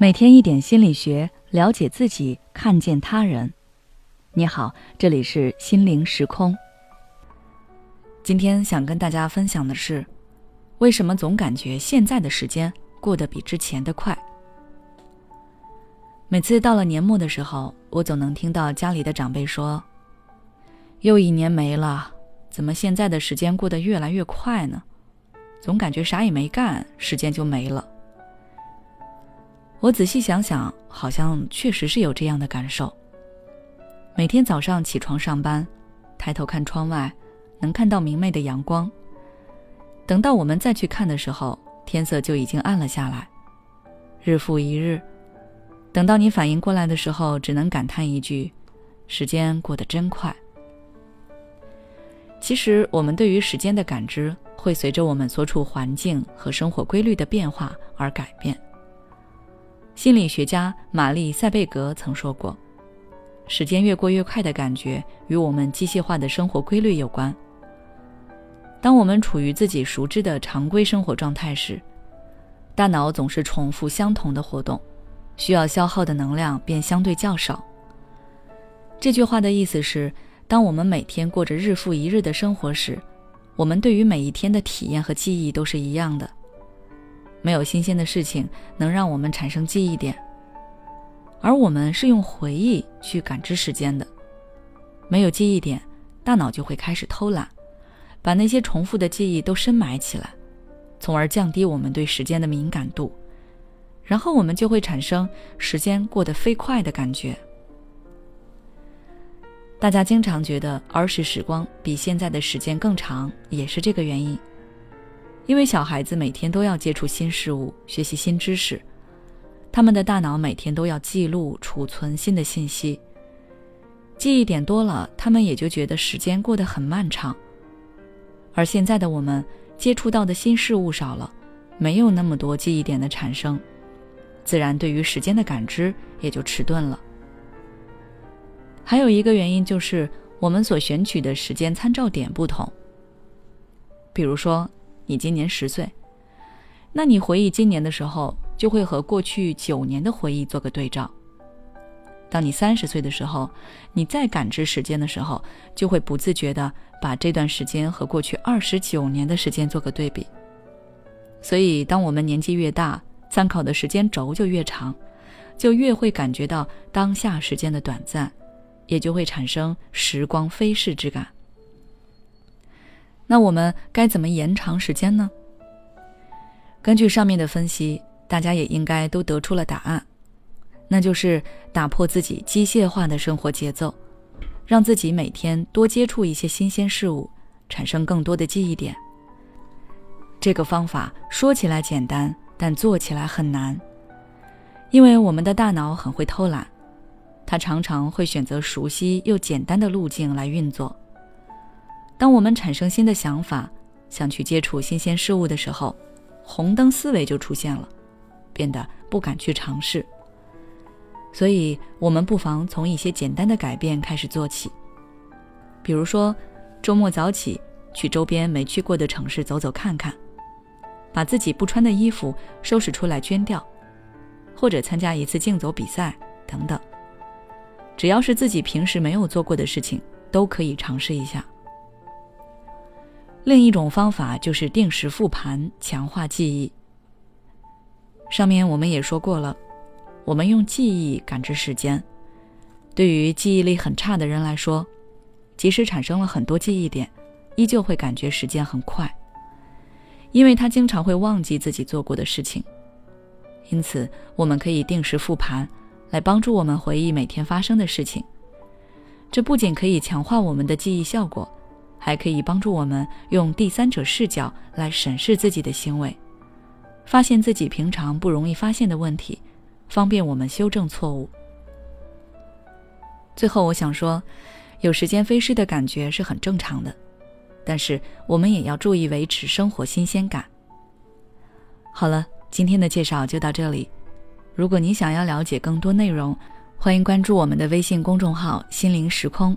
每天一点心理学，了解自己，看见他人。你好，这里是心灵时空。今天想跟大家分享的是，为什么总感觉现在的时间过得比之前的快？每次到了年末的时候，我总能听到家里的长辈说：“又一年没了，怎么现在的时间过得越来越快呢？总感觉啥也没干，时间就没了。”我仔细想想，好像确实是有这样的感受。每天早上起床上班，抬头看窗外，能看到明媚的阳光。等到我们再去看的时候，天色就已经暗了下来。日复一日，等到你反应过来的时候，只能感叹一句：“时间过得真快。”其实，我们对于时间的感知会随着我们所处环境和生活规律的变化而改变。心理学家玛丽·塞贝格曾说过：“时间越过越快的感觉与我们机械化的生活规律有关。当我们处于自己熟知的常规生活状态时，大脑总是重复相同的活动，需要消耗的能量便相对较少。”这句话的意思是，当我们每天过着日复一日的生活时，我们对于每一天的体验和记忆都是一样的。没有新鲜的事情能让我们产生记忆点，而我们是用回忆去感知时间的。没有记忆点，大脑就会开始偷懒，把那些重复的记忆都深埋起来，从而降低我们对时间的敏感度，然后我们就会产生时间过得飞快的感觉。大家经常觉得儿时时光比现在的时间更长，也是这个原因。因为小孩子每天都要接触新事物，学习新知识，他们的大脑每天都要记录、储存新的信息。记忆点多了，他们也就觉得时间过得很漫长。而现在的我们接触到的新事物少了，没有那么多记忆点的产生，自然对于时间的感知也就迟钝了。还有一个原因就是我们所选取的时间参照点不同，比如说。你今年十岁，那你回忆今年的时候，就会和过去九年的回忆做个对照。当你三十岁的时候，你再感知时间的时候，就会不自觉的把这段时间和过去二十九年的时间做个对比。所以，当我们年纪越大，参考的时间轴就越长，就越会感觉到当下时间的短暂，也就会产生时光飞逝之感。那我们该怎么延长时间呢？根据上面的分析，大家也应该都得出了答案，那就是打破自己机械化的生活节奏，让自己每天多接触一些新鲜事物，产生更多的记忆点。这个方法说起来简单，但做起来很难，因为我们的大脑很会偷懒，它常常会选择熟悉又简单的路径来运作。当我们产生新的想法，想去接触新鲜事物的时候，红灯思维就出现了，变得不敢去尝试。所以，我们不妨从一些简单的改变开始做起，比如说，周末早起去周边没去过的城市走走看看，把自己不穿的衣服收拾出来捐掉，或者参加一次竞走比赛等等。只要是自己平时没有做过的事情，都可以尝试一下。另一种方法就是定时复盘，强化记忆。上面我们也说过了，我们用记忆感知时间。对于记忆力很差的人来说，即使产生了很多记忆点，依旧会感觉时间很快，因为他经常会忘记自己做过的事情。因此，我们可以定时复盘，来帮助我们回忆每天发生的事情。这不仅可以强化我们的记忆效果。还可以帮助我们用第三者视角来审视自己的行为，发现自己平常不容易发现的问题，方便我们修正错误。最后，我想说，有时间飞逝的感觉是很正常的，但是我们也要注意维持生活新鲜感。好了，今天的介绍就到这里。如果你想要了解更多内容，欢迎关注我们的微信公众号“心灵时空”。